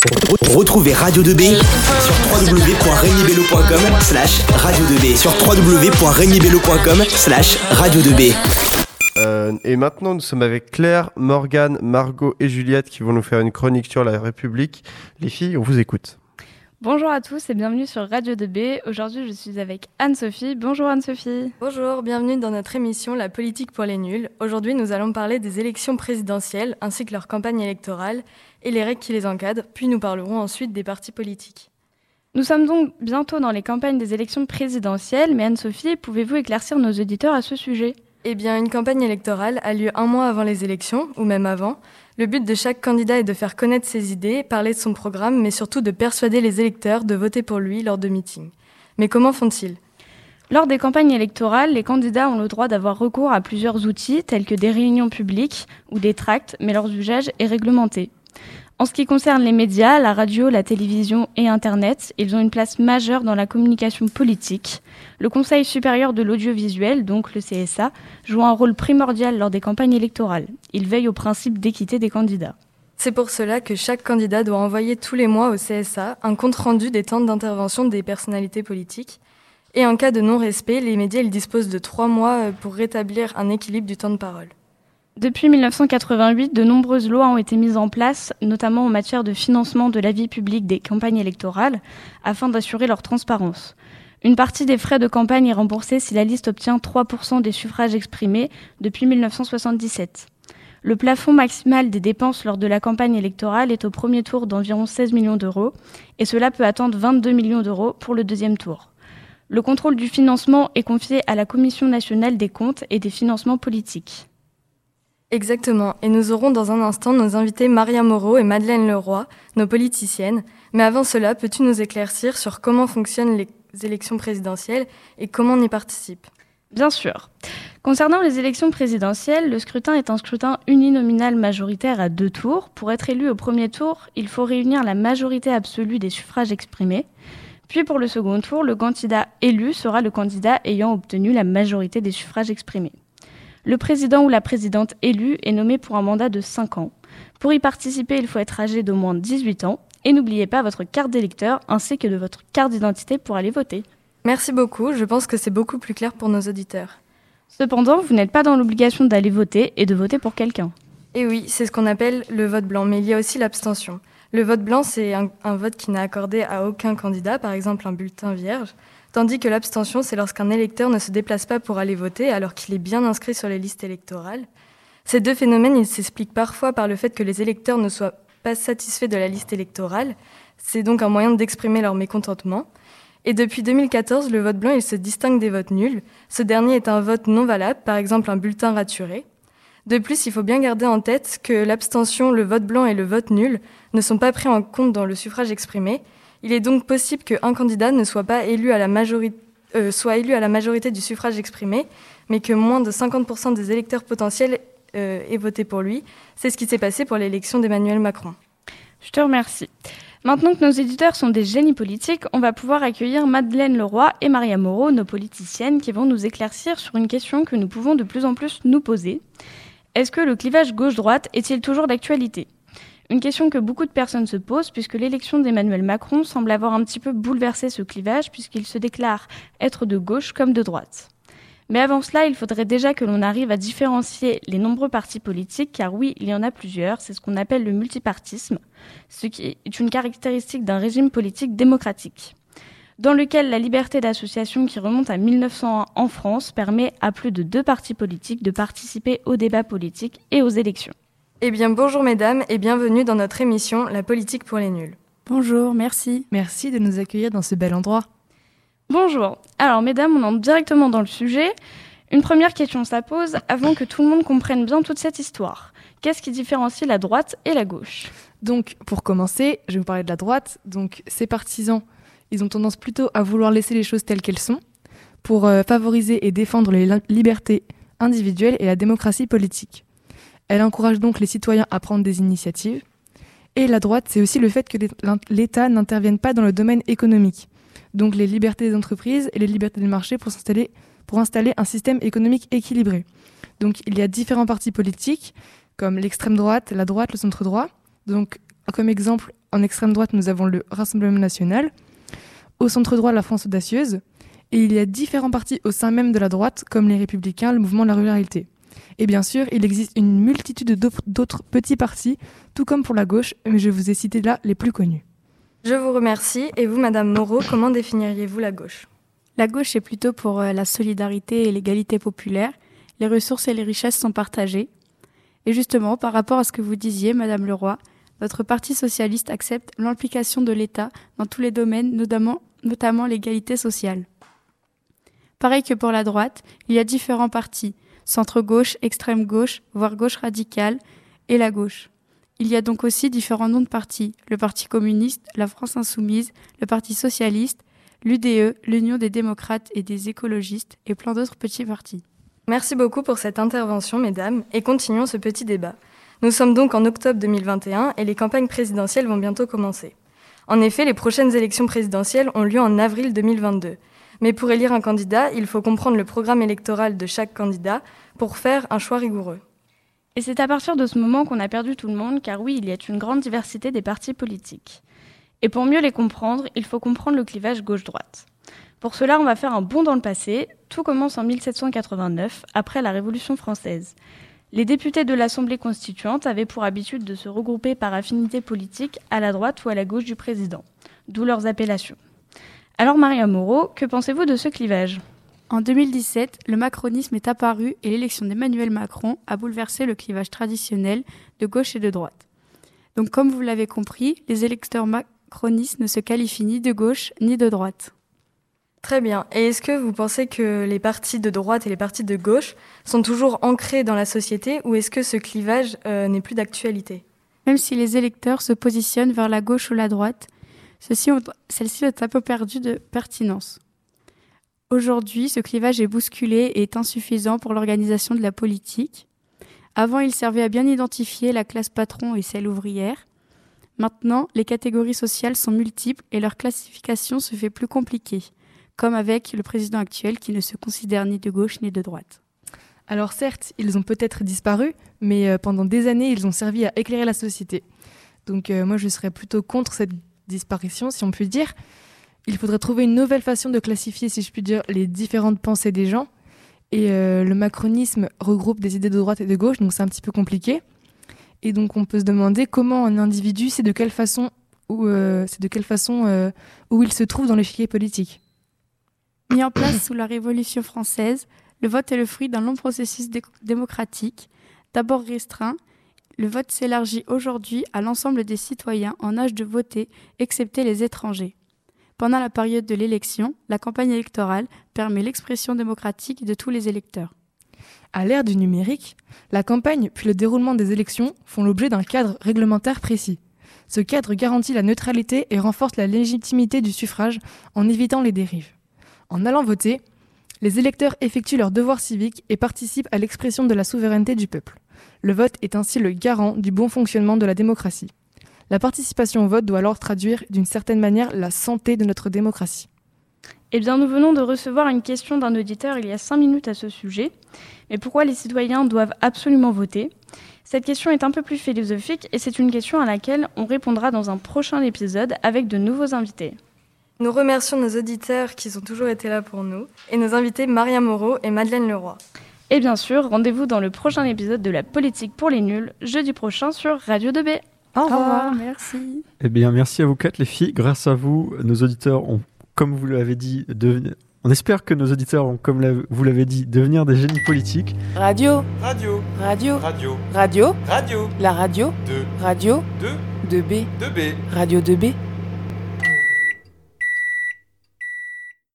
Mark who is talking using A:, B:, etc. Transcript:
A: Retrouvez Radio 2B sur www.regnibello.com slash radio 2B sur www.regnibello.com slash radio 2B.
B: Euh, et maintenant, nous sommes avec Claire, Morgane, Margot et Juliette qui vont nous faire une chronique sur la République. Les filles, on vous écoute.
C: Bonjour à tous et bienvenue sur Radio 2B. Aujourd'hui, je suis avec Anne-Sophie. Bonjour Anne-Sophie.
D: Bonjour, bienvenue dans notre émission La politique pour les nuls. Aujourd'hui, nous allons parler des élections présidentielles ainsi que leur campagne électorale et les règles qui les encadrent, puis nous parlerons ensuite des partis politiques.
C: Nous sommes donc bientôt dans les campagnes des élections présidentielles, mais Anne-Sophie, pouvez-vous éclaircir nos auditeurs à ce sujet?
D: Eh bien, une campagne électorale a lieu un mois avant les élections, ou même avant. Le but de chaque candidat est de faire connaître ses idées, parler de son programme, mais surtout de persuader les électeurs de voter pour lui lors de meetings. Mais comment font-ils?
C: Lors des campagnes électorales, les candidats ont le droit d'avoir recours à plusieurs outils tels que des réunions publiques ou des tracts, mais leur usage est réglementé. En ce qui concerne les médias, la radio, la télévision et Internet, ils ont une place majeure dans la communication politique. Le Conseil supérieur de l'audiovisuel, donc le CSA, joue un rôle primordial lors des campagnes électorales. Il veille au principe d'équité des candidats.
D: C'est pour cela que chaque candidat doit envoyer tous les mois au CSA un compte-rendu des temps d'intervention des personnalités politiques. Et en cas de non-respect, les médias disposent de trois mois euh, pour rétablir un équilibre du temps de parole.
C: Depuis 1988, de nombreuses lois ont été mises en place, notamment en matière de financement de la vie publique des campagnes électorales, afin d'assurer leur transparence. Une partie des frais de campagne est remboursée si la liste obtient 3% des suffrages exprimés depuis 1977. Le plafond maximal des dépenses lors de la campagne électorale est au premier tour d'environ 16 millions d'euros, et cela peut attendre 22 millions d'euros pour le deuxième tour. Le contrôle du financement est confié à la Commission nationale des comptes et des financements politiques.
D: Exactement, et nous aurons dans un instant nos invités Maria Moreau et Madeleine Leroy, nos politiciennes. Mais avant cela, peux-tu nous éclaircir sur comment fonctionnent les élections présidentielles et comment on y participe?
C: Bien sûr. Concernant les élections présidentielles, le scrutin est un scrutin uninominal majoritaire à deux tours. Pour être élu au premier tour, il faut réunir la majorité absolue des suffrages exprimés. Puis pour le second tour, le candidat élu sera le candidat ayant obtenu la majorité des suffrages exprimés. Le président ou la présidente élue est nommé pour un mandat de 5 ans. Pour y participer, il faut être âgé d'au moins 18 ans. Et n'oubliez pas votre carte d'électeur ainsi que de votre carte d'identité pour aller voter.
D: Merci beaucoup, je pense que c'est beaucoup plus clair pour nos auditeurs.
C: Cependant, vous n'êtes pas dans l'obligation d'aller voter et de voter pour quelqu'un.
D: Et oui, c'est ce qu'on appelle le vote blanc, mais il y a aussi l'abstention. Le vote blanc, c'est un, un, vote qui n'est accordé à aucun candidat, par exemple un bulletin vierge, tandis que l'abstention, c'est lorsqu'un électeur ne se déplace pas pour aller voter alors qu'il est bien inscrit sur les listes électorales. Ces deux phénomènes, ils s'expliquent parfois par le fait que les électeurs ne soient pas satisfaits de la liste électorale. C'est donc un moyen d'exprimer leur mécontentement. Et depuis 2014, le vote blanc, il se distingue des votes nuls. Ce dernier est un vote non valable, par exemple un bulletin raturé. De plus, il faut bien garder en tête que l'abstention, le vote blanc et le vote nul ne sont pas pris en compte dans le suffrage exprimé. Il est donc possible qu'un candidat ne soit pas élu à la majorité, euh, soit élu à la majorité du suffrage exprimé, mais que moins de 50% des électeurs potentiels euh, aient voté pour lui. C'est ce qui s'est passé pour l'élection d'Emmanuel Macron.
C: Je te remercie. Maintenant que nos éditeurs sont des génies politiques, on va pouvoir accueillir Madeleine Leroy et Maria Moreau, nos politiciennes, qui vont nous éclaircir sur une question que nous pouvons de plus en plus nous poser. Est-ce que le clivage gauche-droite est-il toujours d'actualité? Une question que beaucoup de personnes se posent puisque l'élection d'Emmanuel Macron semble avoir un petit peu bouleversé ce clivage puisqu'il se déclare être de gauche comme de droite. Mais avant cela, il faudrait déjà que l'on arrive à différencier les nombreux partis politiques, car oui, il y en a plusieurs, c'est ce qu'on appelle le multipartisme, ce qui est une caractéristique d'un régime politique démocratique dans lequel la liberté d'association qui remonte à 1901 en France permet à plus de deux partis politiques de participer aux débats politiques et aux élections.
D: Eh bien bonjour mesdames et bienvenue dans notre émission La politique pour les nuls.
E: Bonjour, merci. Merci de nous accueillir dans ce bel endroit.
C: Bonjour. Alors mesdames, on entre directement dans le sujet. Une première question ça pose avant que tout le monde comprenne bien toute cette histoire. Qu'est-ce qui différencie la droite et la gauche?
E: Donc pour commencer, je vais vous parler de la droite. Donc ces partisans ils ont tendance plutôt à vouloir laisser les choses telles qu'elles sont pour euh, favoriser et défendre les libertés individuelles et la démocratie politique. Elle encourage donc les citoyens à prendre des initiatives. Et la droite, c'est aussi le fait que l'État n'intervienne pas dans le domaine économique. Donc les libertés des entreprises et les libertés du marché pour, s'installer, pour installer un système économique équilibré. Donc il y a différents partis politiques, comme l'extrême droite, la droite, le centre droit. Donc comme exemple, En extrême droite, nous avons le Rassemblement national. Au centre droit, la France audacieuse. Et il y a différents partis au sein même de la droite, comme les Républicains, le mouvement de la ruralité. Et bien sûr, il existe une multitude d'autres petits partis, tout comme pour la gauche, mais je vous ai cité là les plus connus.
D: Je vous remercie. Et vous, Madame Moreau, comment définiriez-vous la gauche?
C: La gauche est plutôt pour euh, la solidarité et l'égalité populaire. Les ressources et les richesses sont partagées. Et justement, par rapport à ce que vous disiez, Madame Leroy, notre Parti socialiste accepte l'implication de l'État dans tous les domaines, notamment, notamment l'égalité sociale. Pareil que pour la droite, il y a différents partis, centre-gauche, extrême-gauche, voire gauche radicale, et la gauche. Il y a donc aussi différents noms de partis, le Parti communiste, la France insoumise, le Parti socialiste, l'UDE, l'Union des démocrates et des écologistes, et plein d'autres petits partis.
D: Merci beaucoup pour cette intervention, mesdames, et continuons ce petit débat. Nous sommes donc en octobre 2021 et les campagnes présidentielles vont bientôt commencer. En effet, les prochaines élections présidentielles ont lieu en avril 2022. Mais pour élire un candidat, il faut comprendre le programme électoral de chaque candidat pour faire un choix rigoureux.
F: Et c'est à partir de ce moment qu'on a perdu tout le monde, car oui, il y a une grande diversité des partis politiques. Et pour mieux les comprendre, il faut comprendre le clivage gauche-droite. Pour cela, on va faire un bond dans le passé. Tout commence en 1789, après la Révolution française. Les députés de l'Assemblée constituante avaient pour habitude de se regrouper par affinité politique à la droite ou à la gauche du président, d'où leurs appellations. Alors Maria Moreau, que pensez-vous de ce clivage?
C: En 2017, le macronisme est apparu et l'élection d'Emmanuel Macron a bouleversé le clivage traditionnel de gauche et de droite. Donc comme vous l'avez compris, les électeurs macronistes ne se qualifient ni de gauche ni de droite.
D: Très bien. Et est-ce que vous pensez que les partis de droite et les partis de gauche sont toujours ancrés dans la société ou est-ce que ce clivage euh, n'est plus d'actualité?
C: Même si les électeurs se positionnent vers la gauche ou la droite, celle-ci ont un peu perdu de pertinence. Aujourd'hui, ce clivage est bousculé et est insuffisant pour l'organisation de la politique. Avant, il servait à bien identifier la classe patron et celle ouvrière. Maintenant, les catégories sociales sont multiples et leur classification se fait plus compliquée comme avec le président actuel qui ne se considère ni de gauche ni de droite.
E: Alors certes, ils ont peut-être disparu, mais euh, pendant des années, ils ont servi à éclairer la société. Donc euh, moi, je serais plutôt contre cette disparition, si on peut dire. Il faudrait trouver une nouvelle façon de classifier, si je puis dire, les différentes pensées des gens. Et euh, le macronisme regroupe des idées de droite et de gauche, donc c'est un petit peu compliqué. Et donc on peut se demander comment un individu, c'est de quelle façon, où, c'est de quelle façon où il se trouve dans l'échiquier politique.
C: Mis en place sous la Révolution française, le vote est le fruit d'un long processus démocratique. D'abord restreint, le vote s'élargit aujourd'hui à l'ensemble des citoyens en âge de voter, excepté les étrangers. Pendant la période de l'élection, la campagne électorale permet l'expression démocratique de tous les électeurs.
E: À l'ère du numérique, la campagne puis le déroulement des élections font l'objet d'un cadre réglementaire précis. Ce cadre garantit la neutralité et renforce la légitimité du suffrage en évitant les dérives. En allant voter, les électeurs effectuent leur devoir civique et participent à l'expression de la souveraineté du peuple. Le vote est ainsi le garant du bon fonctionnement de la démocratie. La participation au vote doit alors traduire d'une certaine manière la santé de notre démocratie.
F: Eh bien, nous venons de recevoir une question d'un auditeur il y a cinq minutes à ce sujet. Mais pourquoi les citoyens doivent absolument voter? Cette question est un peu plus philosophique et c'est une question à laquelle on répondra dans un prochain épisode avec de nouveaux invités.
D: Nous remercions nos auditeurs qui ont toujours été là pour nous et nos invités Maria Moreau et Madeleine Leroy.
F: Et bien sûr, rendez-vous dans le prochain épisode de La politique pour les nuls, jeudi prochain sur Radio 2B.
C: Au revoir, merci.
G: Eh bien, merci à vous quatre les filles. Grâce à vous, nos auditeurs ont, comme vous l'avez dit, devenu... On espère que nos auditeurs ont, comme vous l'avez dit, devenir des génies politiques.
H: Radio.
I: Radio.
H: Radio.
I: Radio.
H: Radio.
I: Radio.
H: La radio.
I: 2.
H: Radio.
I: 2.
H: 2B.
I: 2B.
H: Radio 2B.